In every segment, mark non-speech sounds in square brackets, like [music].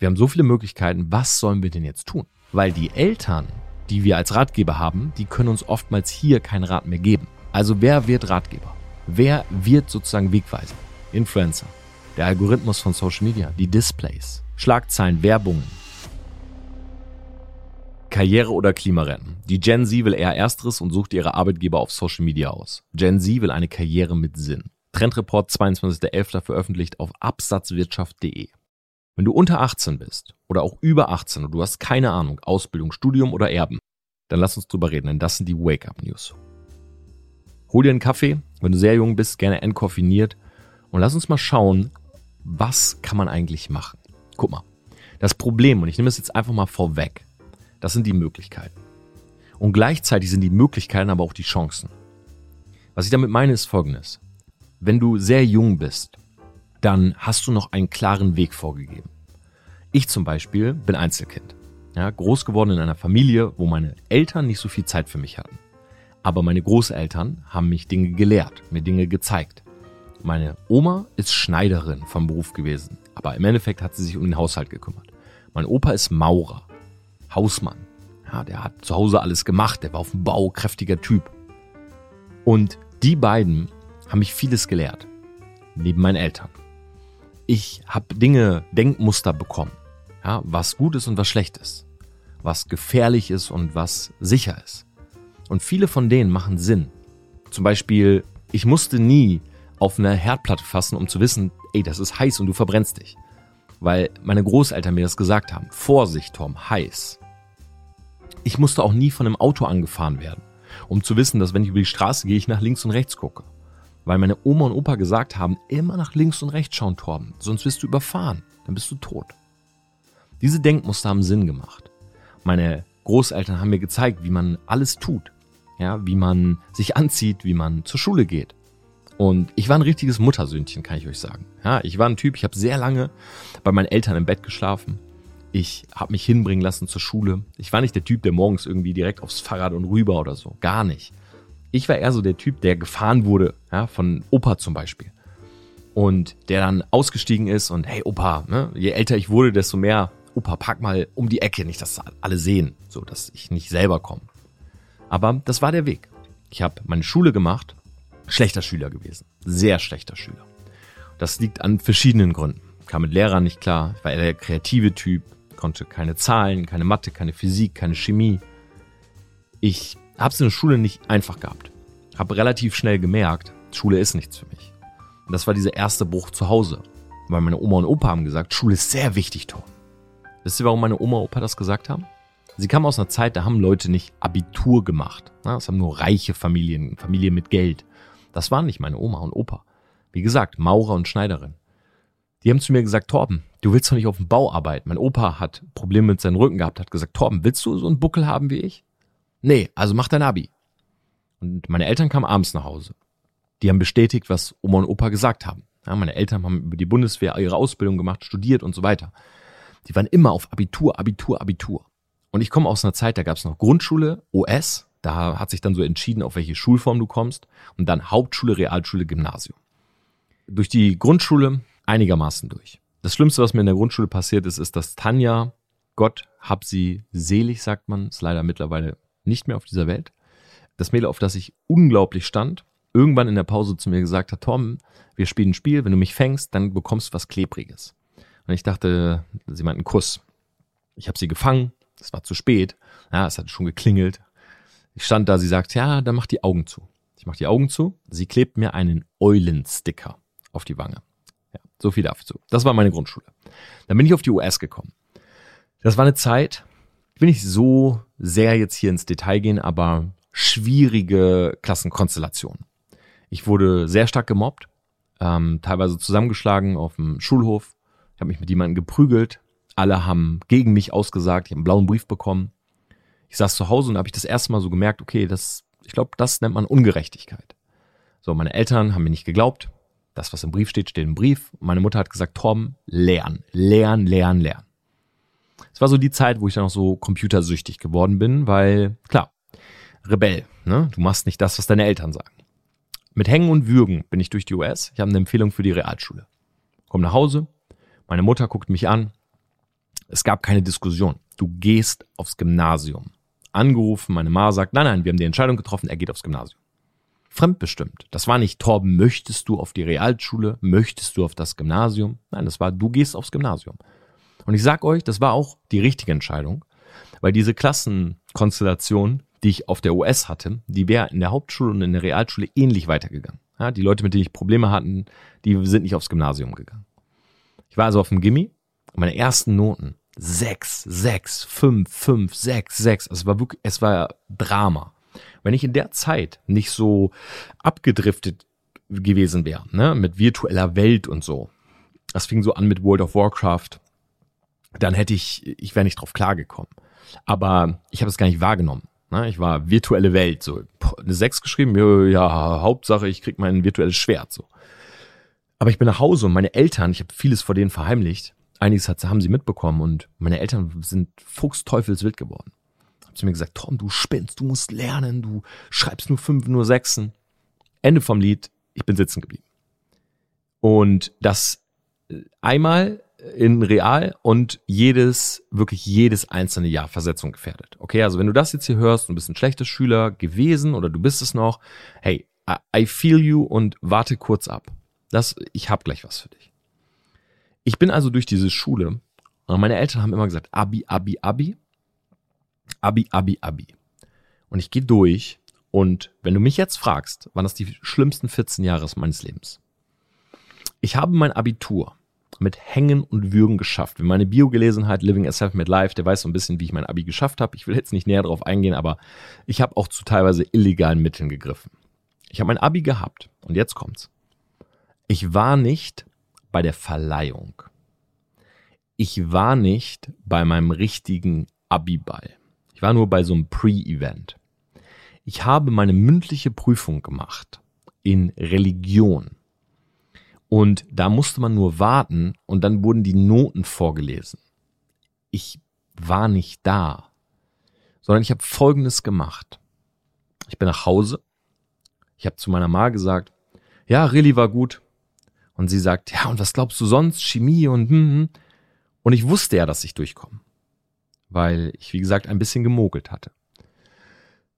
Wir haben so viele Möglichkeiten, was sollen wir denn jetzt tun? Weil die Eltern, die wir als Ratgeber haben, die können uns oftmals hier keinen Rat mehr geben. Also wer wird Ratgeber? Wer wird sozusagen Wegweiser? Influencer, der Algorithmus von Social Media, die Displays, Schlagzeilen, Werbungen. Karriere oder Klima retten. Die Gen Z will eher Ersteres und sucht ihre Arbeitgeber auf Social Media aus. Gen Z will eine Karriere mit Sinn. Trendreport 22.11. veröffentlicht auf absatzwirtschaft.de. Wenn du unter 18 bist oder auch über 18 und du hast keine Ahnung, Ausbildung, Studium oder Erben, dann lass uns drüber reden, denn das sind die Wake-up-News. Hol dir einen Kaffee, wenn du sehr jung bist, gerne entkoffiniert und lass uns mal schauen, was kann man eigentlich machen. Guck mal, das Problem, und ich nehme es jetzt einfach mal vorweg, das sind die Möglichkeiten. Und gleichzeitig sind die Möglichkeiten aber auch die Chancen. Was ich damit meine, ist folgendes. Wenn du sehr jung bist, dann hast du noch einen klaren Weg vorgegeben. Ich zum Beispiel bin Einzelkind. Ja, groß geworden in einer Familie, wo meine Eltern nicht so viel Zeit für mich hatten. Aber meine Großeltern haben mich Dinge gelehrt, mir Dinge gezeigt. Meine Oma ist Schneiderin vom Beruf gewesen, aber im Endeffekt hat sie sich um den Haushalt gekümmert. Mein Opa ist Maurer, Hausmann. Ja, der hat zu Hause alles gemacht, der war auf dem Bau, kräftiger Typ. Und die beiden haben mich vieles gelehrt, neben meinen Eltern. Ich habe Dinge, Denkmuster bekommen, ja, was gut ist und was schlecht ist, was gefährlich ist und was sicher ist. Und viele von denen machen Sinn. Zum Beispiel, ich musste nie auf eine Herdplatte fassen, um zu wissen, ey, das ist heiß und du verbrennst dich. Weil meine Großeltern mir das gesagt haben. Vorsicht, Tom, heiß. Ich musste auch nie von einem Auto angefahren werden, um zu wissen, dass wenn ich über die Straße gehe, ich nach links und rechts gucke. Weil meine Oma und Opa gesagt haben, immer nach links und rechts schauen, Torben, sonst wirst du überfahren, dann bist du tot. Diese Denkmuster haben Sinn gemacht. Meine Großeltern haben mir gezeigt, wie man alles tut, ja, wie man sich anzieht, wie man zur Schule geht. Und ich war ein richtiges Muttersöhnchen, kann ich euch sagen. Ja, ich war ein Typ, ich habe sehr lange bei meinen Eltern im Bett geschlafen. Ich habe mich hinbringen lassen zur Schule. Ich war nicht der Typ, der morgens irgendwie direkt aufs Fahrrad und rüber oder so. Gar nicht. Ich war eher so der Typ, der gefahren wurde, ja, von Opa zum Beispiel. Und der dann ausgestiegen ist und hey Opa, ne, je älter ich wurde, desto mehr Opa, pack mal um die Ecke, nicht, dass alle sehen, so dass ich nicht selber komme. Aber das war der Weg. Ich habe meine Schule gemacht, schlechter Schüler gewesen, sehr schlechter Schüler. Das liegt an verschiedenen Gründen. Kam mit Lehrern nicht klar, ich war eher der kreative Typ, konnte keine Zahlen, keine Mathe, keine Physik, keine Chemie. Ich habe es in der Schule nicht einfach gehabt. Habe relativ schnell gemerkt, Schule ist nichts für mich. Und das war dieser erste Bruch zu Hause. Weil meine Oma und Opa haben gesagt, Schule ist sehr wichtig, Tor. Wisst ihr, warum meine Oma und Opa das gesagt haben? Sie kamen aus einer Zeit, da haben Leute nicht Abitur gemacht. Das haben nur reiche Familien, Familien mit Geld. Das waren nicht meine Oma und Opa. Wie gesagt, Maurer und Schneiderin. Die haben zu mir gesagt, Torben, du willst doch nicht auf dem Bau arbeiten. Mein Opa hat Probleme mit seinem Rücken gehabt, hat gesagt, Torben, willst du so einen Buckel haben wie ich? Nee, also mach dein Abi. Und meine Eltern kamen abends nach Hause. Die haben bestätigt, was Oma und Opa gesagt haben. Ja, meine Eltern haben über die Bundeswehr ihre Ausbildung gemacht, studiert und so weiter. Die waren immer auf Abitur, Abitur, Abitur. Und ich komme aus einer Zeit, da gab es noch Grundschule, OS, da hat sich dann so entschieden, auf welche Schulform du kommst, und dann Hauptschule, Realschule, Gymnasium. Durch die Grundschule einigermaßen durch. Das Schlimmste, was mir in der Grundschule passiert ist, ist, dass Tanja, Gott hab sie selig, sagt man, ist leider mittlerweile nicht mehr auf dieser Welt. Das Mädel, auf das ich unglaublich stand, irgendwann in der Pause zu mir gesagt hat, Tom, wir spielen ein Spiel, wenn du mich fängst, dann bekommst du was Klebriges. Und ich dachte, sie meint einen Kuss. Ich habe sie gefangen, es war zu spät. Ja, es hat schon geklingelt. Ich stand da, sie sagt, ja, dann mach die Augen zu. Ich mach die Augen zu. Sie klebt mir einen Eulensticker auf die Wange. Ja, so viel dazu. Das war meine Grundschule. Dann bin ich auf die US gekommen. Das war eine Zeit, will nicht so sehr jetzt hier ins Detail gehen, aber schwierige Klassenkonstellationen. Ich wurde sehr stark gemobbt, ähm, teilweise zusammengeschlagen auf dem Schulhof. Ich habe mich mit jemandem geprügelt, alle haben gegen mich ausgesagt, ich habe einen blauen Brief bekommen. Ich saß zu Hause und habe ich das erste Mal so gemerkt, okay, das, ich glaube, das nennt man Ungerechtigkeit. So, meine Eltern haben mir nicht geglaubt. Das, was im Brief steht, steht im Brief. meine Mutter hat gesagt, Torben, lernen, lernen, lernen, lernen. Es war so die Zeit, wo ich dann auch so computersüchtig geworden bin, weil, klar, Rebell, ne? Du machst nicht das, was deine Eltern sagen. Mit Hängen und Würgen bin ich durch die US. Ich habe eine Empfehlung für die Realschule. Komm nach Hause, meine Mutter guckt mich an, Es gab keine Diskussion. Du gehst aufs Gymnasium. Angerufen, meine Ma sagt, nein, nein, wir haben die Entscheidung getroffen, er geht aufs Gymnasium. Fremdbestimmt. Das war nicht, Torben, möchtest du auf die Realschule? Möchtest du auf das Gymnasium? Nein, das war, du gehst aufs Gymnasium. Und ich sag euch, das war auch die richtige Entscheidung, weil diese Klassenkonstellation, die ich auf der US hatte, die wäre in der Hauptschule und in der Realschule ähnlich weitergegangen. Ja, die Leute, mit denen ich Probleme hatten, die sind nicht aufs Gymnasium gegangen. Ich war also auf dem Gimmi und meine ersten Noten sechs, sechs, fünf, fünf, sechs, sechs. Also es war wirklich, es war Drama. Wenn ich in der Zeit nicht so abgedriftet gewesen wäre, ne, mit virtueller Welt und so. Das fing so an mit World of Warcraft. Dann hätte ich, ich wäre nicht drauf klargekommen. Aber ich habe es gar nicht wahrgenommen. Ne? Ich war virtuelle Welt, so eine sechs geschrieben, ja, Hauptsache, ich krieg mein virtuelles Schwert, so. Aber ich bin nach Hause und meine Eltern, ich habe vieles vor denen verheimlicht. Einiges hat, haben sie mitbekommen und meine Eltern sind fuchsteufelswild geworden haben zu mir gesagt, Tom, du spinnst, du musst lernen, du schreibst nur fünf, nur sechsen. Ende vom Lied, ich bin sitzen geblieben. Und das äh, einmal in real und jedes, wirklich jedes einzelne Jahr Versetzung gefährdet. Okay, also wenn du das jetzt hier hörst, du bist ein schlechter Schüler gewesen oder du bist es noch, hey, I feel you und warte kurz ab. Das, ich hab gleich was für dich. Ich bin also durch diese Schule und meine Eltern haben immer gesagt, Abi, Abi, Abi. Abi, Abi, Abi. Und ich gehe durch und wenn du mich jetzt fragst, waren das die schlimmsten 14 Jahre meines Lebens. Ich habe mein Abitur mit Hängen und Würgen geschafft. Wenn meine Bio gelesen hat, Living a Self-Made Life, der weiß so ein bisschen, wie ich mein Abi geschafft habe. Ich will jetzt nicht näher darauf eingehen, aber ich habe auch zu teilweise illegalen Mitteln gegriffen. Ich habe mein Abi gehabt und jetzt kommt's. Ich war nicht bei der Verleihung. Ich war nicht bei meinem richtigen Abi-Ball. Ich war nur bei so einem Pre-Event. Ich habe meine mündliche Prüfung gemacht in Religion. Und da musste man nur warten und dann wurden die Noten vorgelesen. Ich war nicht da, sondern ich habe Folgendes gemacht. Ich bin nach Hause. Ich habe zu meiner Ma gesagt, ja, Reli war gut. Und sie sagt, ja, und was glaubst du sonst? Chemie und hm, hm. Und ich wusste ja, dass ich durchkomme weil ich, wie gesagt, ein bisschen gemogelt hatte.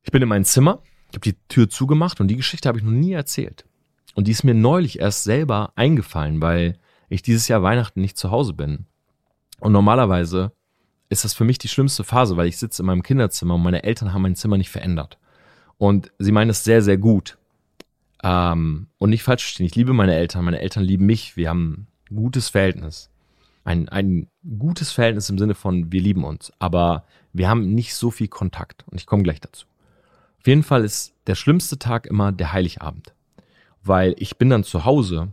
Ich bin in mein Zimmer, ich habe die Tür zugemacht und die Geschichte habe ich noch nie erzählt. Und die ist mir neulich erst selber eingefallen, weil ich dieses Jahr Weihnachten nicht zu Hause bin. Und normalerweise ist das für mich die schlimmste Phase, weil ich sitze in meinem Kinderzimmer und meine Eltern haben mein Zimmer nicht verändert. Und sie meinen es sehr, sehr gut. Ähm, und nicht falsch verstehen, ich liebe meine Eltern, meine Eltern lieben mich, wir haben ein gutes Verhältnis ein, ein gutes Verhältnis im Sinne von, wir lieben uns, aber wir haben nicht so viel Kontakt und ich komme gleich dazu. Auf jeden Fall ist der schlimmste Tag immer der Heiligabend, weil ich bin dann zu Hause,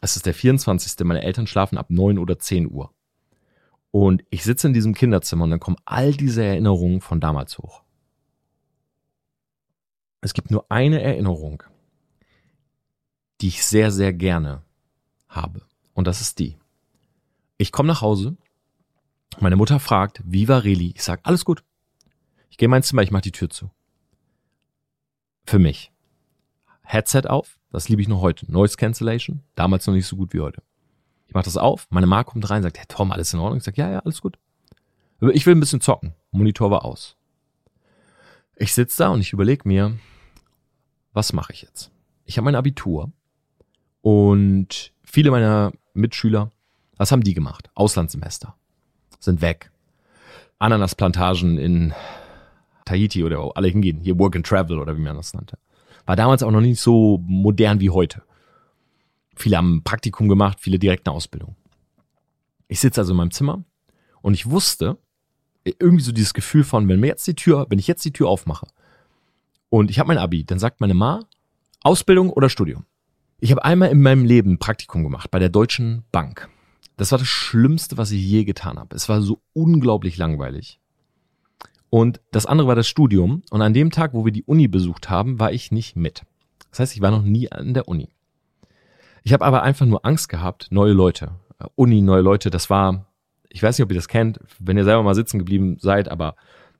es ist der 24. Meine Eltern schlafen ab 9 oder 10 Uhr. Und ich sitze in diesem Kinderzimmer und dann kommen all diese Erinnerungen von damals hoch. Es gibt nur eine Erinnerung, die ich sehr, sehr gerne habe. Und das ist die. Ich komme nach Hause. Meine Mutter fragt, wie war Reli? Ich sag, alles gut. Ich gehe in mein Zimmer, ich mache die Tür zu. Für mich. Headset auf, das liebe ich noch heute. Noise Cancellation, damals noch nicht so gut wie heute. Ich mache das auf, meine Ma kommt rein, sagt, hey Tom, alles in Ordnung? Ich sag, ja, ja, alles gut. Ich will ein bisschen zocken. Monitor war aus. Ich sitze da und ich überlege mir, was mache ich jetzt? Ich habe mein Abitur und viele meiner Mitschüler was haben die gemacht? Auslandssemester. Sind weg. Ananasplantagen in Tahiti oder wo alle hingehen. Hier Work and Travel oder wie man das nannte. War damals auch noch nicht so modern wie heute. Viele haben Praktikum gemacht, viele direkt eine Ausbildung. Ich sitze also in meinem Zimmer und ich wusste, irgendwie so dieses Gefühl von, wenn mir jetzt die Tür, wenn ich jetzt die Tür aufmache und ich habe mein Abi, dann sagt meine Ma, Ausbildung oder Studium. Ich habe einmal in meinem Leben Praktikum gemacht bei der Deutschen Bank. Das war das Schlimmste, was ich je getan habe. Es war so unglaublich langweilig. Und das andere war das Studium. Und an dem Tag, wo wir die Uni besucht haben, war ich nicht mit. Das heißt, ich war noch nie an der Uni. Ich habe aber einfach nur Angst gehabt, neue Leute. Äh, Uni, neue Leute, das war, ich weiß nicht, ob ihr das kennt, wenn ihr selber mal sitzen geblieben seid, aber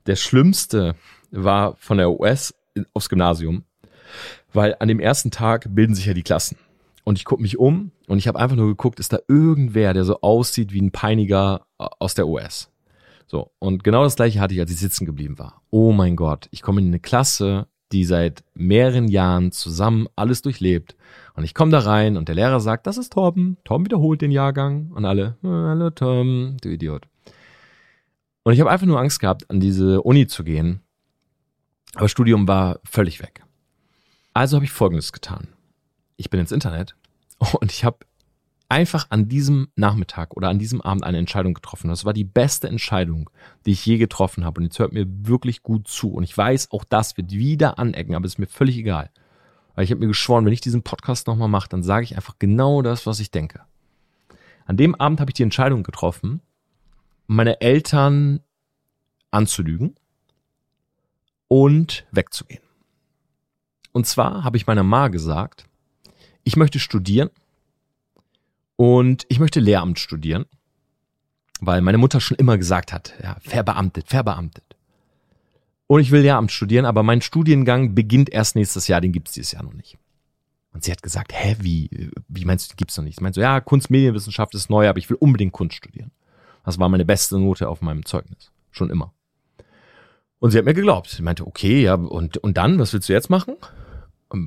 der Schlimmste war von der US aufs Gymnasium, weil an dem ersten Tag bilden sich ja die Klassen. Und ich gucke mich um und ich habe einfach nur geguckt, ist da irgendwer, der so aussieht wie ein Peiniger äh, aus der US? So, und genau das gleiche hatte ich, als ich sitzen geblieben war. Oh mein Gott, ich komme in eine Klasse, die seit mehreren Jahren zusammen alles durchlebt. Und ich komme da rein und der Lehrer sagt, das ist Torben. Torben wiederholt den Jahrgang. Und alle, äh, hallo Torben, du Idiot. Und ich habe einfach nur Angst gehabt, an diese Uni zu gehen. Aber Studium war völlig weg. Also habe ich Folgendes getan. Ich bin ins Internet [laughs] und ich habe einfach an diesem Nachmittag oder an diesem Abend eine Entscheidung getroffen. Das war die beste Entscheidung, die ich je getroffen habe. Und jetzt hört mir wirklich gut zu. Und ich weiß, auch das wird wieder anecken, aber ist mir völlig egal. Weil ich habe mir geschworen, wenn ich diesen Podcast nochmal mache, dann sage ich einfach genau das, was ich denke. An dem Abend habe ich die Entscheidung getroffen, meine Eltern anzulügen und wegzugehen. Und zwar habe ich meiner Ma gesagt, ich möchte studieren und ich möchte Lehramt studieren, weil meine Mutter schon immer gesagt hat, ja, verbeamtet, verbeamtet. Und ich will Lehramt studieren, aber mein Studiengang beginnt erst nächstes Jahr, den gibt's dieses Jahr noch nicht. Und sie hat gesagt, hä, wie, wie meinst du, den gibt's noch nicht? Sie meint so, ja, Kunstmedienwissenschaft ist neu, aber ich will unbedingt Kunst studieren. Das war meine beste Note auf meinem Zeugnis. Schon immer. Und sie hat mir geglaubt. Sie meinte, okay, ja, und, und dann, was willst du jetzt machen?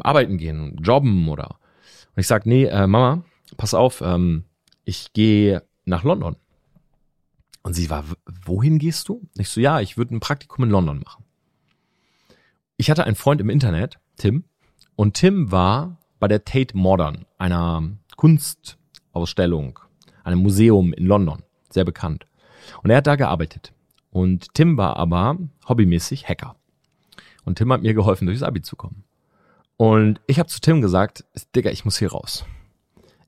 Arbeiten gehen, jobben oder? Und ich sag, nee, äh, Mama, pass auf, ähm, ich gehe nach London. Und sie war, wohin gehst du? Ich so, ja, ich würde ein Praktikum in London machen. Ich hatte einen Freund im Internet, Tim, und Tim war bei der Tate Modern, einer Kunstausstellung, einem Museum in London, sehr bekannt. Und er hat da gearbeitet. Und Tim war aber hobbymäßig Hacker. Und Tim hat mir geholfen, durchs Abi zu kommen. Und ich habe zu Tim gesagt, Digga, ich muss hier raus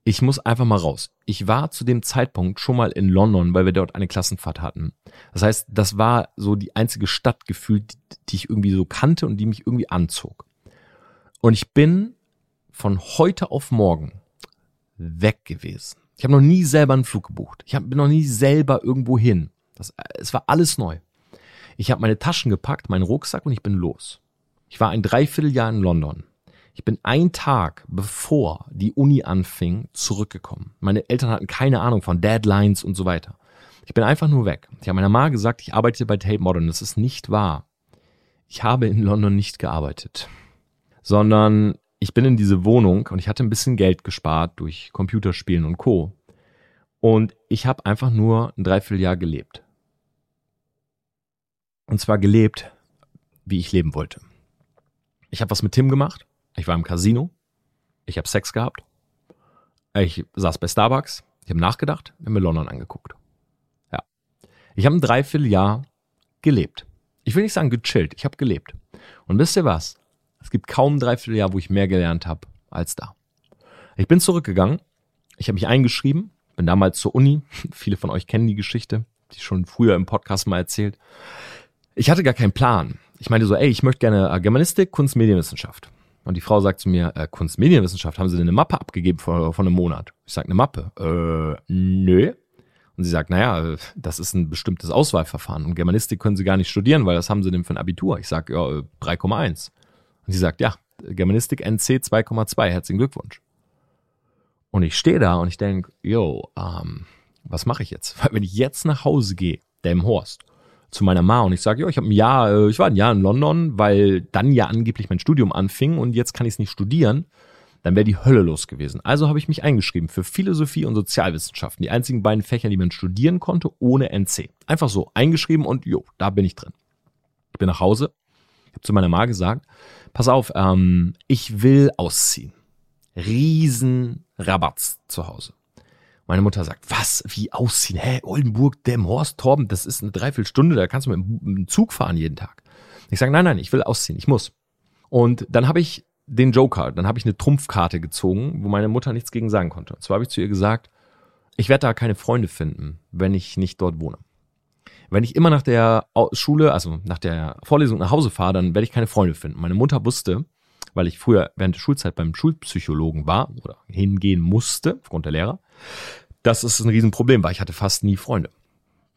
ich muss einfach mal raus. Ich war zu dem Zeitpunkt schon mal in London, weil wir dort eine Klassenfahrt hatten. Das heißt, das war so die einzige Stadt gefühlt, die ich irgendwie so kannte und die mich irgendwie anzog. Und ich bin von heute auf morgen weg gewesen. Ich habe noch nie selber einen Flug gebucht. Ich hab, bin noch nie selber irgendwo hin. Das, es war alles neu. Ich habe meine Taschen gepackt, meinen Rucksack und ich bin los. Ich war ein Dreivierteljahr in London. Ich bin ein Tag bevor die Uni anfing zurückgekommen. Meine Eltern hatten keine Ahnung von Deadlines und so weiter. Ich bin einfach nur weg. Ich habe meiner Mama gesagt, ich arbeite bei Tate Modern. Das ist nicht wahr. Ich habe in London nicht gearbeitet, sondern ich bin in diese Wohnung und ich hatte ein bisschen Geld gespart durch Computerspielen und Co. Und ich habe einfach nur ein Dreivierteljahr gelebt. Und zwar gelebt, wie ich leben wollte. Ich habe was mit Tim gemacht. Ich war im Casino. Ich habe Sex gehabt. Ich saß bei Starbucks. Ich habe nachgedacht. Ich habe mir London angeguckt. Ja. Ich habe ein Dreivierteljahr gelebt. Ich will nicht sagen gechillt. Ich habe gelebt. Und wisst ihr was? Es gibt kaum ein Dreivierteljahr, wo ich mehr gelernt habe als da. Ich bin zurückgegangen. Ich habe mich eingeschrieben. Bin damals zur Uni. [laughs] Viele von euch kennen die Geschichte. Die schon früher im Podcast mal erzählt. Ich hatte gar keinen Plan. Ich meinte so, ey, ich möchte gerne Germanistik, Kunst, Medienwissenschaft. Und die Frau sagt zu mir, äh, Kunstmedienwissenschaft, haben Sie denn eine Mappe abgegeben vor, vor einem Monat? Ich sage, eine Mappe? Äh, nö. Und sie sagt, naja, das ist ein bestimmtes Auswahlverfahren. Und Germanistik können Sie gar nicht studieren, weil das haben Sie denn für ein Abitur? Ich sage, ja, 3,1. Und sie sagt, ja, Germanistik NC 2,2, herzlichen Glückwunsch. Und ich stehe da und ich denke, yo, ähm, was mache ich jetzt? [laughs] Weil wenn ich jetzt nach Hause gehe, der im Horst, zu meiner Ma und ich sage, ja, ich habe ein Jahr, äh, ich war ein Jahr in London, weil dann ja angeblich mein Studium anfing und jetzt kann ich es nicht studieren, dann wäre die Hölle los gewesen. Also habe ich mich eingeschrieben für Philosophie und Sozialwissenschaften, die einzigen beiden Fächer, die man studieren konnte, ohne NC. Einfach so eingeschrieben und jo, da bin ich drin. Ich bin nach Hause, ich habe zu meiner Ma gesagt, pass auf, ähm, ich will ausziehen. Riesen Rabatz zu Hause. Meine Mutter sagt, was, wie ausziehen? Hä, Oldenburg, Demhorst, Torben, das ist eine Dreiviertelstunde, da kannst du mit dem Zug fahren jeden Tag. Ich sage, nein, nein, ich will ausziehen, ich muss. Und dann habe ich den Joker, dann habe ich eine Trumpfkarte gezogen, wo meine Mutter nichts gegen sagen konnte. Und zwar habe ich zu ihr gesagt, ich werde da keine Freunde finden, wenn ich nicht dort wohne. Wenn ich immer nach der Schule, also nach der Vorlesung nach Hause fahre, dann werde ich keine Freunde finden. Meine Mutter wusste, weil ich früher während der Schulzeit beim Schulpsychologen war oder hingehen musste, aufgrund der Lehrer, dass es ein Riesenproblem war. Ich hatte fast nie Freunde.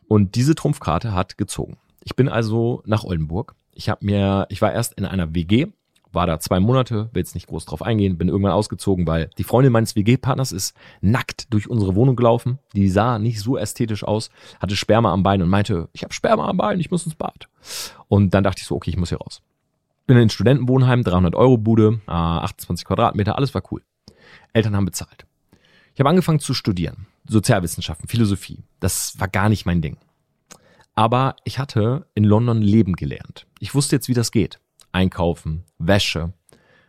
Und diese Trumpfkarte hat gezogen. Ich bin also nach Oldenburg. Ich habe mir, ich war erst in einer WG, war da zwei Monate, will jetzt nicht groß drauf eingehen, bin irgendwann ausgezogen, weil die Freundin meines WG-Partners ist nackt durch unsere Wohnung gelaufen. Die sah nicht so ästhetisch aus, hatte Sperma am Bein und meinte, ich habe Sperma am Bein, ich muss ins Bad. Und dann dachte ich so, okay, ich muss hier raus. Bin in Studentenwohnheim, 300 Euro Bude, 28 Quadratmeter, alles war cool. Eltern haben bezahlt. Ich habe angefangen zu studieren. Sozialwissenschaften, Philosophie. Das war gar nicht mein Ding. Aber ich hatte in London Leben gelernt. Ich wusste jetzt, wie das geht. Einkaufen, Wäsche,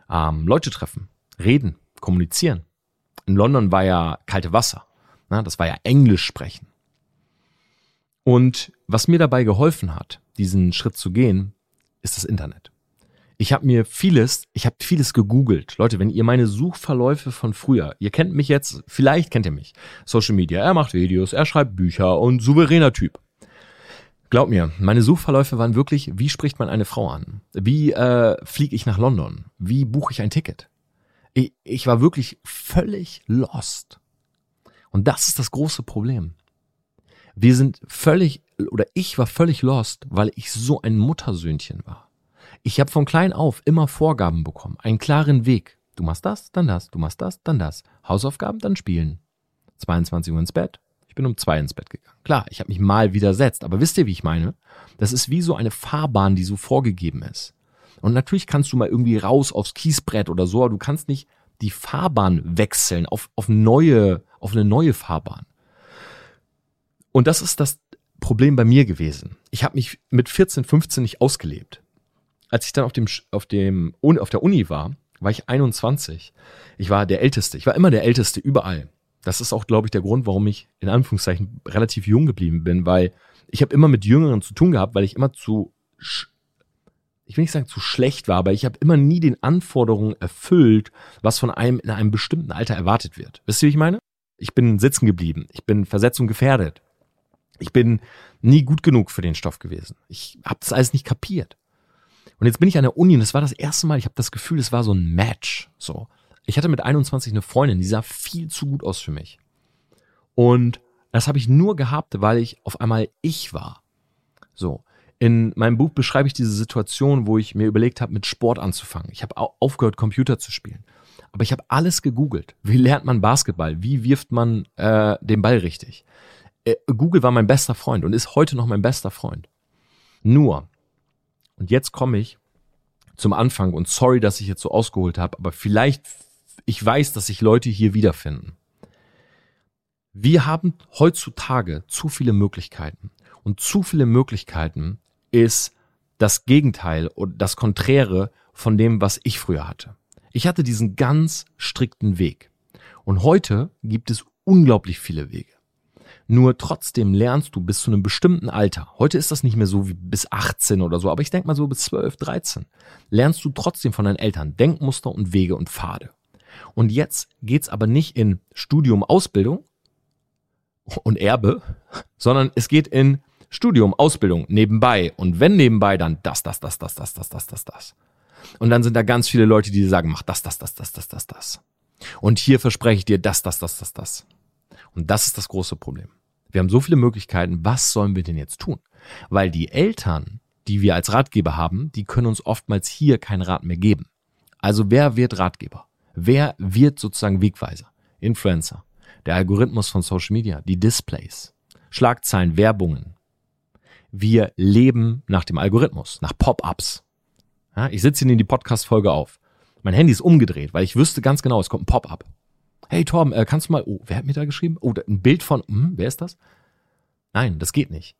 ähm, Leute treffen, reden, kommunizieren. In London war ja kalte Wasser. Na, das war ja Englisch sprechen. Und was mir dabei geholfen hat, diesen Schritt zu gehen, ist das Internet. Ich habe mir vieles, ich habe vieles gegoogelt. Leute, wenn ihr meine Suchverläufe von früher, ihr kennt mich jetzt, vielleicht kennt ihr mich. Social Media, er macht Videos, er schreibt Bücher und souveräner Typ. Glaub mir, meine Suchverläufe waren wirklich, wie spricht man eine Frau an? Wie äh, fliege ich nach London? Wie buche ich ein Ticket? Ich, ich war wirklich völlig lost. Und das ist das große Problem. Wir sind völlig, oder ich war völlig lost, weil ich so ein Muttersöhnchen war. Ich habe von klein auf immer Vorgaben bekommen, einen klaren Weg. Du machst das, dann das, du machst das, dann das. Hausaufgaben, dann spielen. 22 Uhr ins Bett, ich bin um zwei ins Bett gegangen. Klar, ich habe mich mal widersetzt, aber wisst ihr, wie ich meine? Das ist wie so eine Fahrbahn, die so vorgegeben ist. Und natürlich kannst du mal irgendwie raus aufs Kiesbrett oder so, aber du kannst nicht die Fahrbahn wechseln auf, auf neue, auf eine neue Fahrbahn. Und das ist das Problem bei mir gewesen. Ich habe mich mit 14, 15 nicht ausgelebt. Als ich dann auf dem, auf dem, auf der Uni war, war ich 21. Ich war der Älteste. Ich war immer der Älteste überall. Das ist auch, glaube ich, der Grund, warum ich in Anführungszeichen relativ jung geblieben bin, weil ich habe immer mit Jüngeren zu tun gehabt, weil ich immer zu, ich will nicht sagen zu schlecht war, aber ich habe immer nie den Anforderungen erfüllt, was von einem in einem bestimmten Alter erwartet wird. Wisst ihr, wie ich meine? Ich bin sitzen geblieben. Ich bin Versetzung gefährdet. Ich bin nie gut genug für den Stoff gewesen. Ich habe das alles nicht kapiert. Und jetzt bin ich an der Uni und es war das erste Mal, ich habe das Gefühl, es war so ein Match. So, ich hatte mit 21 eine Freundin, die sah viel zu gut aus für mich. Und das habe ich nur gehabt, weil ich auf einmal ich war. So. In meinem Buch beschreibe ich diese Situation, wo ich mir überlegt habe, mit Sport anzufangen. Ich habe aufgehört, Computer zu spielen. Aber ich habe alles gegoogelt. Wie lernt man Basketball? Wie wirft man äh, den Ball richtig? Äh, Google war mein bester Freund und ist heute noch mein bester Freund. Nur, und jetzt komme ich zum Anfang und sorry, dass ich jetzt so ausgeholt habe, aber vielleicht ich weiß, dass sich Leute hier wiederfinden. Wir haben heutzutage zu viele Möglichkeiten. Und zu viele Möglichkeiten ist das Gegenteil und das Konträre von dem, was ich früher hatte. Ich hatte diesen ganz strikten Weg. Und heute gibt es unglaublich viele Wege. Nur trotzdem lernst du bis zu einem bestimmten Alter. Heute ist das nicht mehr so wie bis 18 oder so, aber ich denke mal so bis 12, 13. Lernst du trotzdem von deinen Eltern Denkmuster und Wege und Pfade. Und jetzt geht's aber nicht in Studium, Ausbildung und Erbe, sondern es geht in Studium, Ausbildung nebenbei. Und wenn nebenbei, dann das, das, das, das, das, das, das, das, das. Und dann sind da ganz viele Leute, die sagen, mach das, das, das, das, das, das, das. Und hier verspreche ich dir das, das, das, das, das. Und das ist das große Problem. Wir haben so viele Möglichkeiten. Was sollen wir denn jetzt tun? Weil die Eltern, die wir als Ratgeber haben, die können uns oftmals hier keinen Rat mehr geben. Also wer wird Ratgeber? Wer wird sozusagen Wegweiser? Influencer, der Algorithmus von Social Media, die Displays, Schlagzeilen, Werbungen. Wir leben nach dem Algorithmus, nach Pop-ups. Ja, ich sitze hier in die Podcast-Folge auf. Mein Handy ist umgedreht, weil ich wüsste ganz genau, es kommt ein Pop-up. Hey Torben, äh, kannst du mal, oh, wer hat mir da geschrieben? Oh, ein Bild von, hm, wer ist das? Nein, das geht nicht.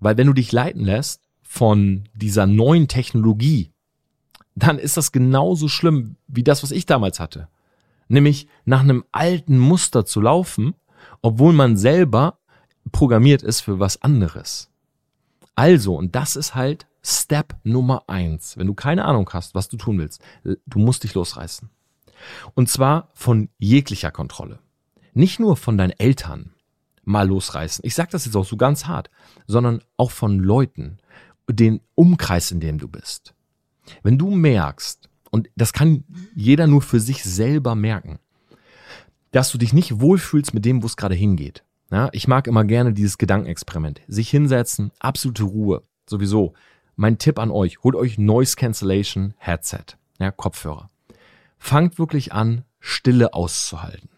Weil wenn du dich leiten lässt von dieser neuen Technologie, dann ist das genauso schlimm wie das, was ich damals hatte. Nämlich nach einem alten Muster zu laufen, obwohl man selber programmiert ist für was anderes. Also, und das ist halt Step Nummer eins. Wenn du keine Ahnung hast, was du tun willst, du musst dich losreißen. Und zwar von jeglicher Kontrolle. Nicht nur von deinen Eltern mal losreißen. Ich sage das jetzt auch so ganz hart, sondern auch von Leuten, den Umkreis, in dem du bist. Wenn du merkst, und das kann jeder nur für sich selber merken, dass du dich nicht wohlfühlst mit dem, wo es gerade hingeht. Ja, ich mag immer gerne dieses Gedankenexperiment. Sich hinsetzen, absolute Ruhe. Sowieso. Mein Tipp an euch, holt euch Noise Cancellation Headset. ja, Kopfhörer. Fangt wirklich an, Stille auszuhalten.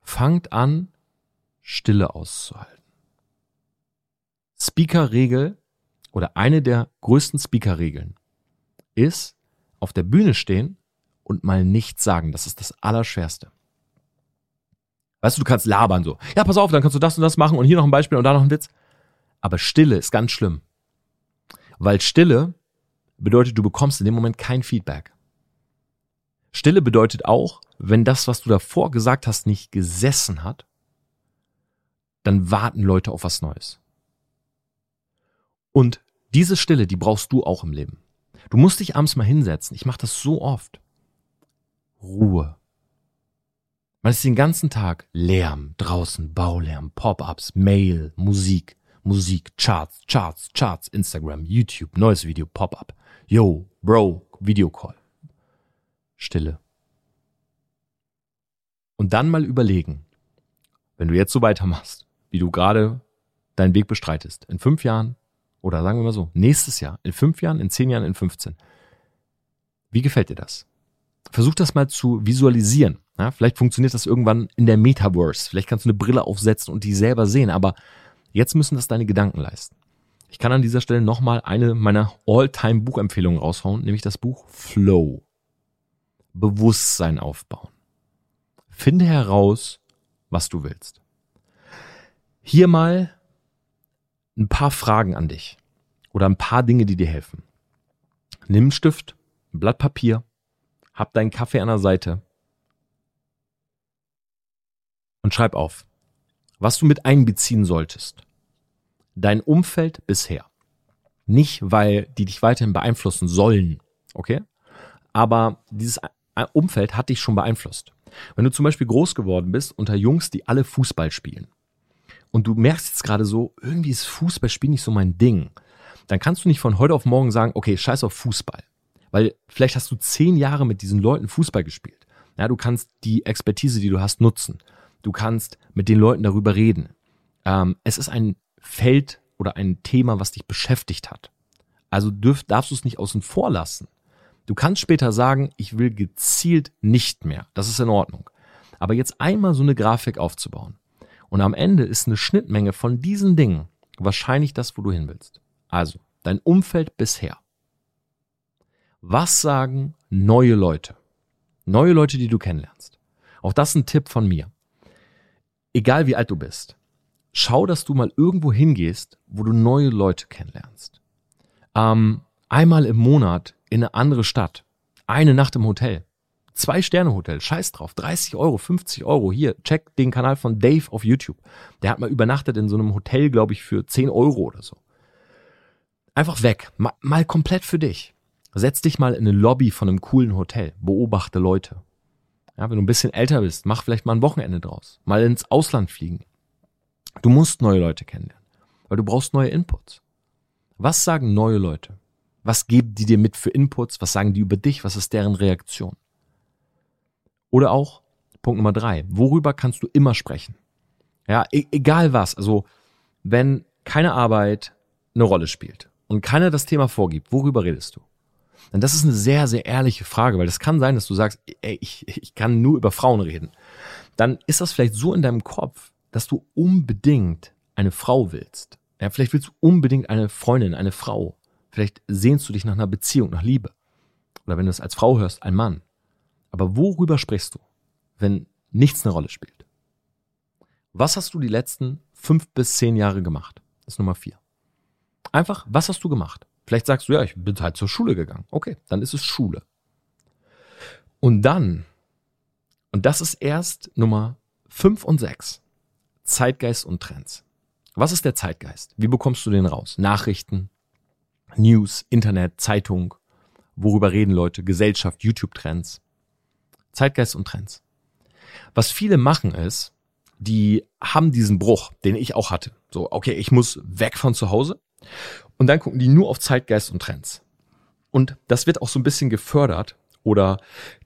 Fangt an, Stille auszuhalten. Speaker-Regel oder eine der größten Speaker-Regeln ist, auf der Bühne stehen und mal nichts sagen. Das ist das Allerschwerste. Weißt du, du kannst labern so. Ja, pass auf, dann kannst du das und das machen und hier noch ein Beispiel und da noch ein Witz. Aber Stille ist ganz schlimm. Weil Stille bedeutet, du bekommst in dem Moment kein Feedback. Stille bedeutet auch, wenn das, was du davor gesagt hast, nicht gesessen hat, dann warten Leute auf was Neues. Und diese Stille, die brauchst du auch im Leben. Du musst dich abends mal hinsetzen. Ich mache das so oft. Ruhe. Man ist den ganzen Tag Lärm, draußen, Baulärm, Pop-ups, Mail, Musik, Musik, Charts, Charts, Charts, Instagram, YouTube, neues Video, Pop-up. Yo, Bro, Videocall. Stille. Und dann mal überlegen, wenn du jetzt so weitermachst, wie du gerade deinen Weg bestreitest, in fünf Jahren oder sagen wir mal so, nächstes Jahr, in fünf Jahren, in zehn Jahren, in 15. Wie gefällt dir das? Versuch das mal zu visualisieren. Ja, vielleicht funktioniert das irgendwann in der Metaverse. Vielleicht kannst du eine Brille aufsetzen und die selber sehen, aber jetzt müssen das deine Gedanken leisten. Ich kann an dieser Stelle nochmal eine meiner All-Time Buchempfehlungen raushauen, nämlich das Buch Flow. Bewusstsein aufbauen. Finde heraus, was du willst. Hier mal ein paar Fragen an dich oder ein paar Dinge, die dir helfen. Nimm einen Stift, ein Blatt Papier, hab deinen Kaffee an der Seite und schreib auf, was du mit einbeziehen solltest. Dein Umfeld bisher. Nicht, weil die dich weiterhin beeinflussen sollen, okay? Aber dieses Umfeld hat dich schon beeinflusst. Wenn du zum Beispiel groß geworden bist unter Jungs, die alle Fußball spielen und du merkst jetzt gerade so, irgendwie ist Fußballspiel nicht so mein Ding, dann kannst du nicht von heute auf morgen sagen, okay, scheiß auf Fußball. Weil vielleicht hast du zehn Jahre mit diesen Leuten Fußball gespielt. Ja, du kannst die Expertise, die du hast, nutzen. Du kannst mit den Leuten darüber reden. Ähm, es ist ein Feld oder ein Thema, was dich beschäftigt hat. Also dürf, darfst du es nicht außen vor lassen. Du kannst später sagen, ich will gezielt nicht mehr. Das ist in Ordnung. Aber jetzt einmal so eine Grafik aufzubauen. Und am Ende ist eine Schnittmenge von diesen Dingen wahrscheinlich das, wo du hin willst. Also dein Umfeld bisher. Was sagen neue Leute? Neue Leute, die du kennenlernst. Auch das ist ein Tipp von mir egal wie alt du bist, schau, dass du mal irgendwo hingehst, wo du neue Leute kennenlernst. Ähm, einmal im Monat in eine andere Stadt, eine Nacht im Hotel, zwei Sterne Hotel, scheiß drauf, 30 Euro, 50 Euro, hier, check den Kanal von Dave auf YouTube. Der hat mal übernachtet in so einem Hotel, glaube ich, für 10 Euro oder so. Einfach weg, mal, mal komplett für dich. Setz dich mal in eine Lobby von einem coolen Hotel, beobachte Leute. Ja, wenn du ein bisschen älter bist, mach vielleicht mal ein Wochenende draus. Mal ins Ausland fliegen. Du musst neue Leute kennenlernen, weil du brauchst neue Inputs. Was sagen neue Leute? Was geben die dir mit für Inputs? Was sagen die über dich? Was ist deren Reaktion? Oder auch Punkt Nummer drei. Worüber kannst du immer sprechen? Ja, e egal was. Also, wenn keine Arbeit eine Rolle spielt und keiner das Thema vorgibt, worüber redest du? Denn das ist eine sehr, sehr ehrliche Frage, weil das kann sein, dass du sagst, ey, ich, ich kann nur über Frauen reden. Dann ist das vielleicht so in deinem Kopf, dass du unbedingt eine Frau willst. Ja, vielleicht willst du unbedingt eine Freundin, eine Frau. Vielleicht sehnst du dich nach einer Beziehung, nach Liebe. Oder wenn du es als Frau hörst, ein Mann. Aber worüber sprichst du, wenn nichts eine Rolle spielt? Was hast du die letzten fünf bis zehn Jahre gemacht? Das ist Nummer vier. Einfach, was hast du gemacht? Vielleicht sagst du, ja, ich bin halt zur Schule gegangen. Okay, dann ist es Schule. Und dann, und das ist erst Nummer fünf und sechs, Zeitgeist und Trends. Was ist der Zeitgeist? Wie bekommst du den raus? Nachrichten, News, Internet, Zeitung, worüber reden Leute, Gesellschaft, YouTube-Trends. Zeitgeist und Trends. Was viele machen ist, die haben diesen Bruch, den ich auch hatte. So, okay, ich muss weg von zu Hause und dann gucken die nur auf Zeitgeist und Trends. Und das wird auch so ein bisschen gefördert. Oder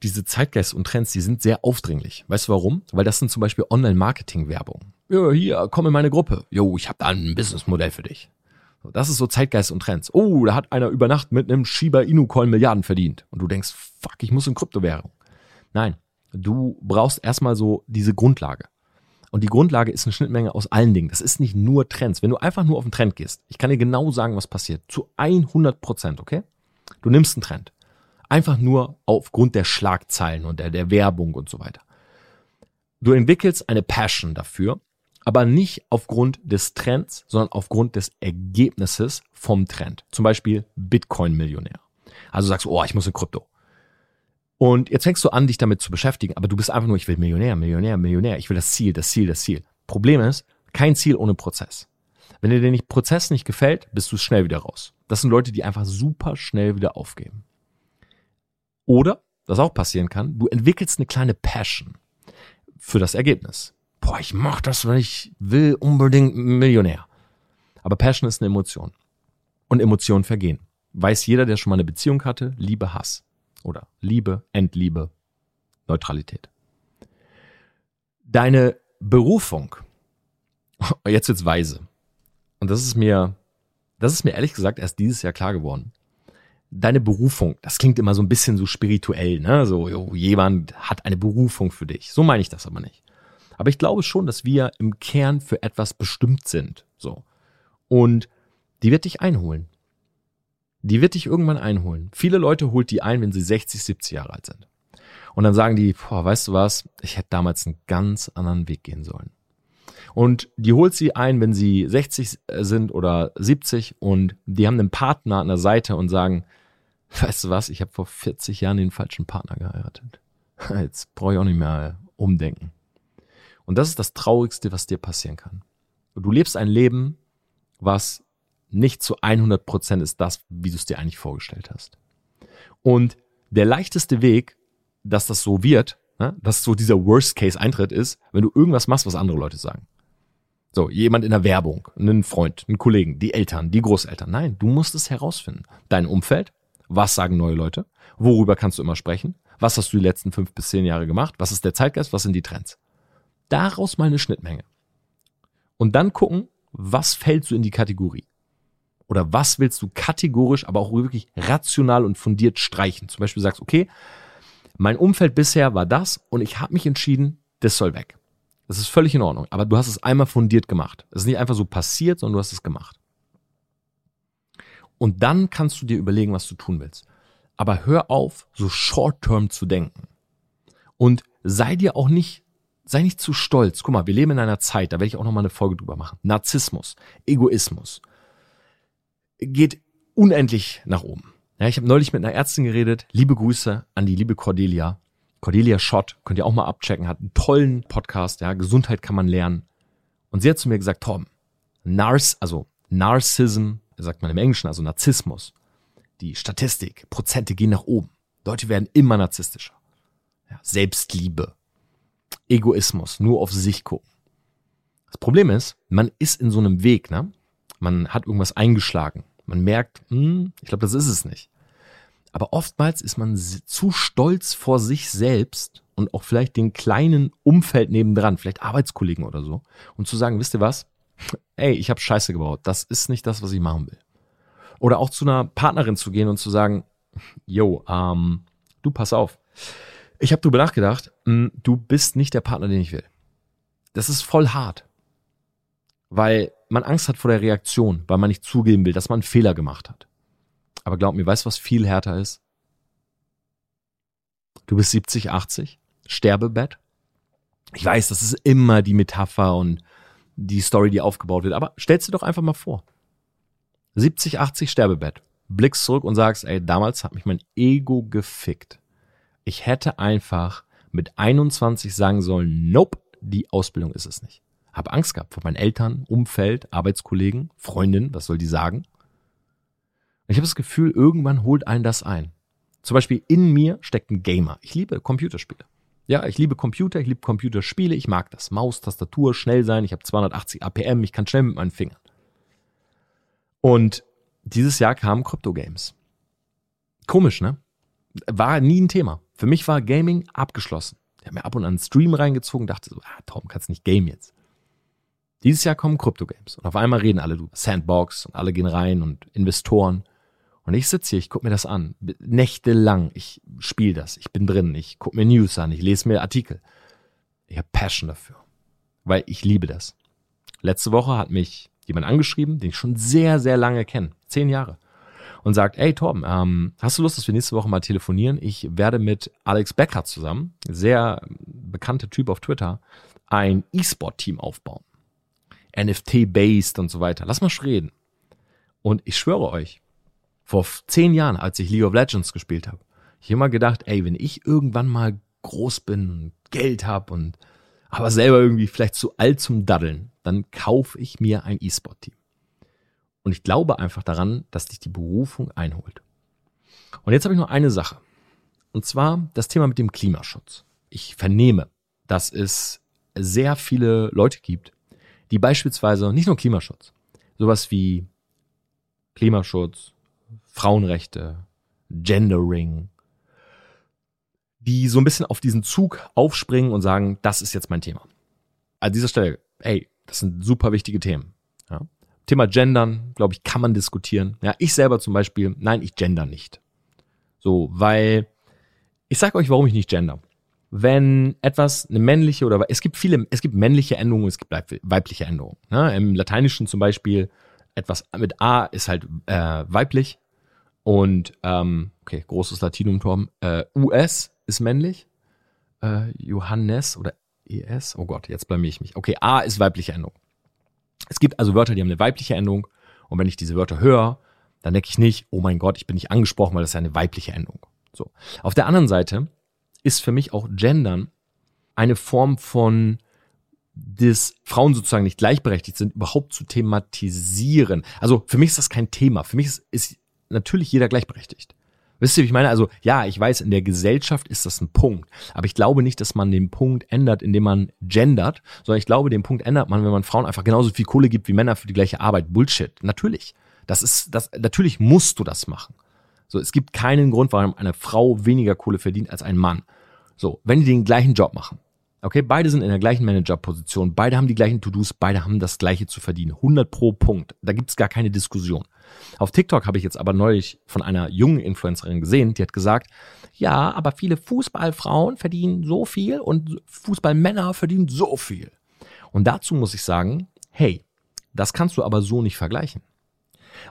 diese Zeitgeist und Trends, die sind sehr aufdringlich. Weißt du warum? Weil das sind zum Beispiel Online-Marketing-Werbung. Ja, hier, komm in meine Gruppe. Jo, ich habe da ein Businessmodell für dich. Das ist so Zeitgeist und Trends. Oh, da hat einer über Nacht mit einem Shiba Inu Coin Milliarden verdient. Und du denkst, fuck, ich muss in Kryptowährung. Nein, du brauchst erstmal so diese Grundlage. Und die Grundlage ist eine Schnittmenge aus allen Dingen. Das ist nicht nur Trends. Wenn du einfach nur auf den Trend gehst, ich kann dir genau sagen, was passiert. Zu 100 Prozent, okay? Du nimmst einen Trend. Einfach nur aufgrund der Schlagzeilen und der, der Werbung und so weiter. Du entwickelst eine Passion dafür aber nicht aufgrund des Trends, sondern aufgrund des Ergebnisses vom Trend. Zum Beispiel Bitcoin-Millionär. Also sagst du, oh, ich muss in Krypto. Und jetzt fängst du an, dich damit zu beschäftigen, aber du bist einfach nur, ich will Millionär, Millionär, Millionär, ich will das Ziel, das Ziel, das Ziel. Problem ist, kein Ziel ohne Prozess. Wenn dir der Prozess nicht gefällt, bist du schnell wieder raus. Das sind Leute, die einfach super schnell wieder aufgeben. Oder, was auch passieren kann, du entwickelst eine kleine Passion für das Ergebnis boah, ich mach das, weil ich will unbedingt Millionär. Aber Passion ist eine Emotion. Und Emotionen vergehen. Weiß jeder, der schon mal eine Beziehung hatte, Liebe, Hass. Oder Liebe, Entliebe, Neutralität. Deine Berufung, [laughs] jetzt wird's weise. Und das ist mir, das ist mir ehrlich gesagt erst dieses Jahr klar geworden. Deine Berufung, das klingt immer so ein bisschen so spirituell, ne? So, jo, jemand hat eine Berufung für dich. So meine ich das aber nicht. Aber ich glaube schon, dass wir im Kern für etwas bestimmt sind. So. Und die wird dich einholen. Die wird dich irgendwann einholen. Viele Leute holt die ein, wenn sie 60, 70 Jahre alt sind. Und dann sagen die, boah, weißt du was, ich hätte damals einen ganz anderen Weg gehen sollen. Und die holt sie ein, wenn sie 60 sind oder 70 und die haben einen Partner an der Seite und sagen, weißt du was, ich habe vor 40 Jahren den falschen Partner geheiratet. [laughs] Jetzt brauche ich auch nicht mehr umdenken. Und das ist das Traurigste, was dir passieren kann. Du lebst ein Leben, was nicht zu 100 Prozent ist das, wie du es dir eigentlich vorgestellt hast. Und der leichteste Weg, dass das so wird, ne, dass so dieser Worst Case eintritt, ist, wenn du irgendwas machst, was andere Leute sagen. So, jemand in der Werbung, einen Freund, einen Kollegen, die Eltern, die Großeltern. Nein, du musst es herausfinden. Dein Umfeld, was sagen neue Leute, worüber kannst du immer sprechen, was hast du die letzten fünf bis zehn Jahre gemacht, was ist der Zeitgeist, was sind die Trends daraus mal eine Schnittmenge. Und dann gucken, was fällt so in die Kategorie? Oder was willst du kategorisch, aber auch wirklich rational und fundiert streichen? Zum Beispiel sagst, okay, mein Umfeld bisher war das und ich habe mich entschieden, das soll weg. Das ist völlig in Ordnung, aber du hast es einmal fundiert gemacht. Es ist nicht einfach so passiert, sondern du hast es gemacht. Und dann kannst du dir überlegen, was du tun willst. Aber hör auf, so short-term zu denken. Und sei dir auch nicht sei nicht zu stolz. Guck mal, wir leben in einer Zeit, da werde ich auch noch mal eine Folge drüber machen. Narzissmus, Egoismus geht unendlich nach oben. Ja, ich habe neulich mit einer Ärztin geredet. Liebe Grüße an die liebe Cordelia. Cordelia Schott, könnt ihr auch mal abchecken, hat einen tollen Podcast, ja, Gesundheit kann man lernen. Und sie hat zu mir gesagt, Tom, Nars, also Narcissism, sagt man im Englischen, also Narzissmus, die Statistik, Prozente gehen nach oben. Leute werden immer narzisstischer. Ja, Selbstliebe, Egoismus, nur auf sich gucken. Das Problem ist, man ist in so einem Weg, ne? Man hat irgendwas eingeschlagen. Man merkt, hm, ich glaube, das ist es nicht. Aber oftmals ist man zu stolz vor sich selbst und auch vielleicht den kleinen Umfeld nebendran, vielleicht Arbeitskollegen oder so, und zu sagen, wisst ihr was? Ey, ich habe Scheiße gebaut. Das ist nicht das, was ich machen will. Oder auch zu einer Partnerin zu gehen und zu sagen, yo, ähm, du pass auf. Ich habe drüber nachgedacht, du bist nicht der Partner, den ich will. Das ist voll hart. Weil man Angst hat vor der Reaktion, weil man nicht zugeben will, dass man einen Fehler gemacht hat. Aber glaub mir, weißt du, was viel härter ist? Du bist 70, 80, Sterbebett. Ich weiß, das ist immer die Metapher und die Story, die aufgebaut wird, aber stellst dir doch einfach mal vor. 70, 80 Sterbebett. Blickst zurück und sagst, ey, damals hat mich mein Ego gefickt. Ich hätte einfach mit 21 sagen sollen, nope, die Ausbildung ist es nicht. Hab Angst gehabt vor meinen Eltern, Umfeld, Arbeitskollegen, Freundinnen, was soll die sagen? ich habe das Gefühl, irgendwann holt einen das ein. Zum Beispiel in mir steckt ein Gamer. Ich liebe Computerspiele. Ja, ich liebe Computer, ich liebe Computerspiele, ich mag das. Maus, Tastatur, schnell sein, ich habe 280 APM, ich kann schnell mit meinen Fingern. Und dieses Jahr kamen Krypto-Games. Komisch, ne? War nie ein Thema. Für mich war Gaming abgeschlossen. Ich habe mir ab und an einen Stream reingezogen, dachte so, ah, Tom, kannst nicht game jetzt. Dieses Jahr kommen Krypto-Games und auf einmal reden alle du Sandbox und alle gehen rein und Investoren. Und ich sitze hier, ich gucke mir das an, nächtelang. Ich spiele das, ich bin drin, ich gucke mir News an, ich lese mir Artikel. Ich habe Passion dafür, weil ich liebe das. Letzte Woche hat mich jemand angeschrieben, den ich schon sehr, sehr lange kenne, zehn Jahre, und sagt, ey Torben, ähm, hast du Lust, dass wir nächste Woche mal telefonieren? Ich werde mit Alex Becker zusammen, sehr bekannter Typ auf Twitter, ein E-Sport-Team aufbauen. NFT-based und so weiter. Lass mal reden. Und ich schwöre euch, vor zehn Jahren, als ich League of Legends gespielt habe, ich immer gedacht, ey, wenn ich irgendwann mal groß bin, Geld habe und aber selber irgendwie vielleicht zu alt zum Daddeln, dann kaufe ich mir ein E-Sport-Team. Und ich glaube einfach daran, dass dich die Berufung einholt. Und jetzt habe ich noch eine Sache. Und zwar das Thema mit dem Klimaschutz. Ich vernehme, dass es sehr viele Leute gibt, die beispielsweise nicht nur Klimaschutz, sowas wie Klimaschutz, Frauenrechte, Gendering, die so ein bisschen auf diesen Zug aufspringen und sagen, das ist jetzt mein Thema. An dieser Stelle, hey, das sind super wichtige Themen. Ja. Thema Gendern, glaube ich, kann man diskutieren. Ja, ich selber zum Beispiel, nein, ich gender nicht. So, weil ich sage euch, warum ich nicht gender. Wenn etwas eine männliche oder es gibt viele, es gibt männliche Endungen, es gibt weibliche Endungen. Ja, Im Lateinischen zum Beispiel etwas mit A ist halt äh, weiblich und ähm, okay, großes Latinum, Torben. Äh, US ist männlich. Äh, Johannes oder ES. Oh Gott, jetzt blamier ich mich. Okay, A ist weibliche Endung. Es gibt also Wörter, die haben eine weibliche Endung. Und wenn ich diese Wörter höre, dann denke ich nicht, oh mein Gott, ich bin nicht angesprochen, weil das ist ja eine weibliche Endung. So. Auf der anderen Seite ist für mich auch Gendern eine Form von dass Frauen sozusagen nicht gleichberechtigt sind, überhaupt zu thematisieren. Also für mich ist das kein Thema. Für mich ist, ist natürlich jeder gleichberechtigt. Wisst ihr, wie ich meine? Also ja, ich weiß, in der Gesellschaft ist das ein Punkt. Aber ich glaube nicht, dass man den Punkt ändert, indem man gendert, sondern ich glaube, den Punkt ändert man, wenn man Frauen einfach genauso viel Kohle gibt wie Männer für die gleiche Arbeit. Bullshit. Natürlich. Das ist, das, natürlich musst du das machen. So, es gibt keinen Grund, warum eine Frau weniger Kohle verdient als ein Mann. So, wenn die den gleichen Job machen. Okay, beide sind in der gleichen Managerposition, beide haben die gleichen To-Dos, beide haben das gleiche zu verdienen. 100 pro Punkt. Da gibt's gar keine Diskussion. Auf TikTok habe ich jetzt aber neulich von einer jungen Influencerin gesehen, die hat gesagt, ja, aber viele Fußballfrauen verdienen so viel und Fußballmänner verdienen so viel. Und dazu muss ich sagen, hey, das kannst du aber so nicht vergleichen.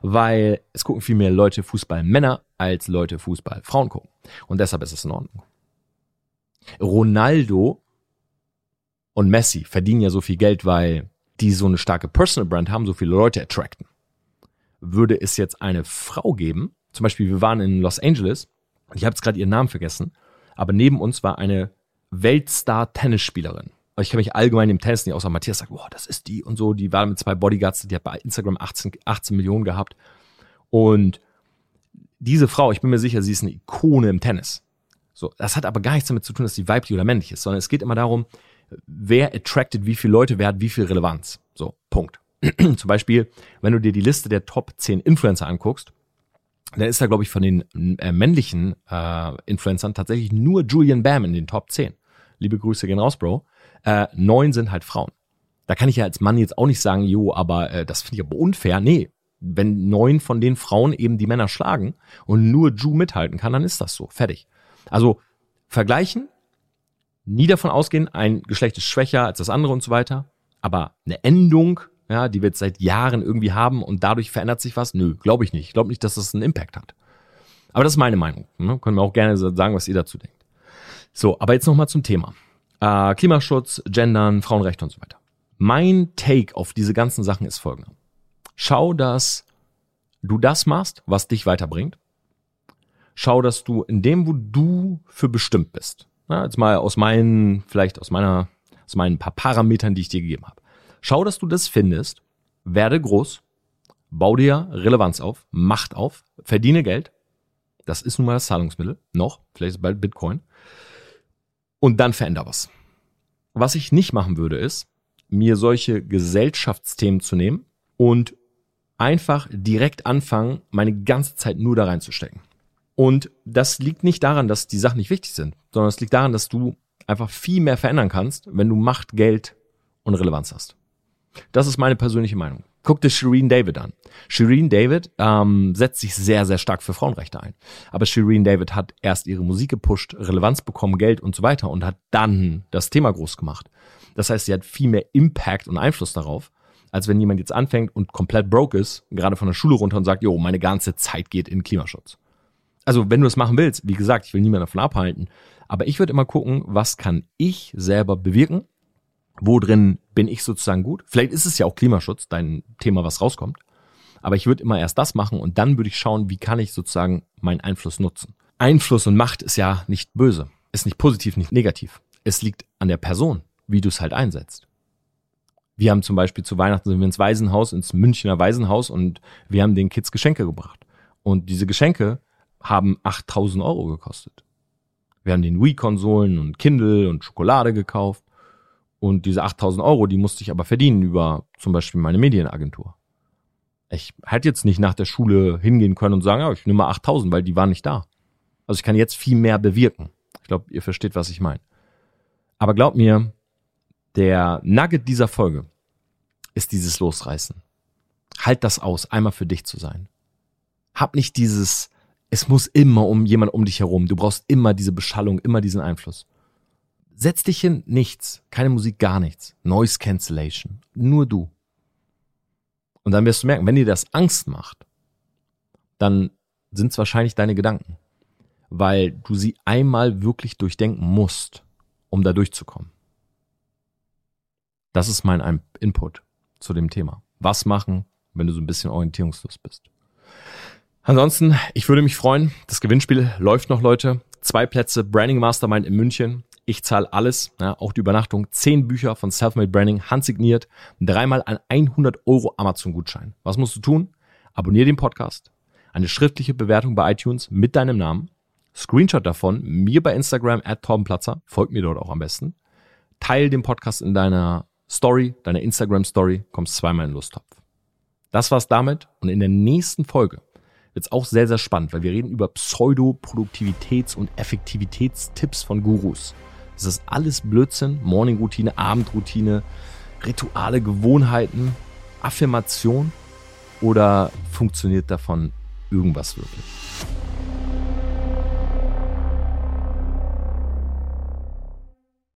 Weil es gucken viel mehr Leute Fußballmänner als Leute Fußballfrauen gucken. Und deshalb ist es in Ordnung. Ronaldo und Messi verdienen ja so viel Geld, weil die so eine starke Personal Brand haben, so viele Leute attracten würde es jetzt eine Frau geben, zum Beispiel wir waren in Los Angeles und ich habe jetzt gerade ihren Namen vergessen, aber neben uns war eine Weltstar-Tennisspielerin. Ich kenne mich allgemein im Tennis nicht, außer Matthias sagt, boah, das ist die und so. Die war mit zwei Bodyguards, die hat bei Instagram 18, 18 Millionen gehabt. Und diese Frau, ich bin mir sicher, sie ist eine Ikone im Tennis. So, das hat aber gar nichts damit zu tun, dass sie weiblich oder männlich ist, sondern es geht immer darum, wer attracted wie viele Leute, wer hat wie viel Relevanz. So, Punkt. [clears throat] Zum Beispiel, wenn du dir die Liste der Top 10 Influencer anguckst, dann ist da, glaube ich, von den äh, männlichen äh, Influencern tatsächlich nur Julian Bam in den Top 10. Liebe Grüße gehen raus, Bro. Äh, neun sind halt Frauen. Da kann ich ja als Mann jetzt auch nicht sagen, jo, aber äh, das finde ich aber unfair. Nee, wenn neun von den Frauen eben die Männer schlagen und nur Ju mithalten kann, dann ist das so. Fertig. Also vergleichen, nie davon ausgehen, ein Geschlecht ist schwächer als das andere und so weiter. Aber eine Endung ja, die wir jetzt seit Jahren irgendwie haben und dadurch verändert sich was? Nö, glaube ich nicht. Ich glaube nicht, dass das einen Impact hat. Aber das ist meine Meinung. Ne? Können wir auch gerne sagen, was ihr dazu denkt. So, aber jetzt nochmal zum Thema. Äh, Klimaschutz, Gendern, Frauenrechte und so weiter. Mein Take auf diese ganzen Sachen ist folgender. Schau, dass du das machst, was dich weiterbringt. Schau, dass du in dem, wo du für bestimmt bist. Na, jetzt mal aus meinen, vielleicht aus meiner, aus meinen paar Parametern, die ich dir gegeben habe. Schau, dass du das findest, werde groß, bau dir Relevanz auf, Macht auf, verdiene Geld. Das ist nun mal das Zahlungsmittel. Noch, vielleicht bald Bitcoin. Und dann veränder was. Was ich nicht machen würde, ist, mir solche Gesellschaftsthemen zu nehmen und einfach direkt anfangen, meine ganze Zeit nur da reinzustecken. Und das liegt nicht daran, dass die Sachen nicht wichtig sind, sondern es liegt daran, dass du einfach viel mehr verändern kannst, wenn du Macht, Geld und Relevanz hast. Das ist meine persönliche Meinung. Guck dir Shireen David an. Shireen David ähm, setzt sich sehr, sehr stark für Frauenrechte ein. Aber Shireen David hat erst ihre Musik gepusht, Relevanz bekommen, Geld und so weiter und hat dann das Thema groß gemacht. Das heißt, sie hat viel mehr Impact und Einfluss darauf, als wenn jemand jetzt anfängt und komplett broke ist, gerade von der Schule runter und sagt, jo, meine ganze Zeit geht in Klimaschutz. Also, wenn du es machen willst, wie gesagt, ich will niemanden davon abhalten, aber ich würde immer gucken, was kann ich selber bewirken wo drin bin ich sozusagen gut? Vielleicht ist es ja auch Klimaschutz, dein Thema, was rauskommt. Aber ich würde immer erst das machen und dann würde ich schauen, wie kann ich sozusagen meinen Einfluss nutzen. Einfluss und Macht ist ja nicht böse, ist nicht positiv, nicht negativ. Es liegt an der Person, wie du es halt einsetzt. Wir haben zum Beispiel zu Weihnachten sind wir ins Waisenhaus, ins Münchner Waisenhaus und wir haben den Kids Geschenke gebracht. Und diese Geschenke haben 8000 Euro gekostet. Wir haben den Wii-Konsolen und Kindle und Schokolade gekauft. Und diese 8000 Euro, die musste ich aber verdienen über zum Beispiel meine Medienagentur. Ich hätte jetzt nicht nach der Schule hingehen können und sagen, ja, ich nehme mal 8000, weil die waren nicht da. Also ich kann jetzt viel mehr bewirken. Ich glaube, ihr versteht, was ich meine. Aber glaubt mir, der Nugget dieser Folge ist dieses Losreißen. Halt das aus, einmal für dich zu sein. Hab nicht dieses, es muss immer um jemand um dich herum. Du brauchst immer diese Beschallung, immer diesen Einfluss. Setz dich hin, nichts, keine Musik, gar nichts. Noise Cancellation, nur du. Und dann wirst du merken, wenn dir das Angst macht, dann sind es wahrscheinlich deine Gedanken, weil du sie einmal wirklich durchdenken musst, um da durchzukommen. Das ist mein Input zu dem Thema. Was machen, wenn du so ein bisschen orientierungslos bist? Ansonsten, ich würde mich freuen. Das Gewinnspiel läuft noch, Leute. Zwei Plätze Branding Mastermind in München. Ich zahle alles, ja, auch die Übernachtung. Zehn Bücher von Selfmade Branding, handsigniert, dreimal ein 100 Euro Amazon-Gutschein. Was musst du tun? Abonnier den Podcast, eine schriftliche Bewertung bei iTunes mit deinem Namen, Screenshot davon, mir bei Instagram at Torbenplatzer, folgt mir dort auch am besten. Teil den Podcast in deiner Story, deiner Instagram-Story, kommst zweimal in den Lusttopf. Das war's damit und in der nächsten Folge wird's auch sehr, sehr spannend, weil wir reden über Pseudo-Produktivitäts- und Effektivitätstipps von Gurus. Das ist alles Blödsinn. Morning-Routine, Abendroutine, Rituale, Gewohnheiten, Affirmation oder funktioniert davon irgendwas wirklich?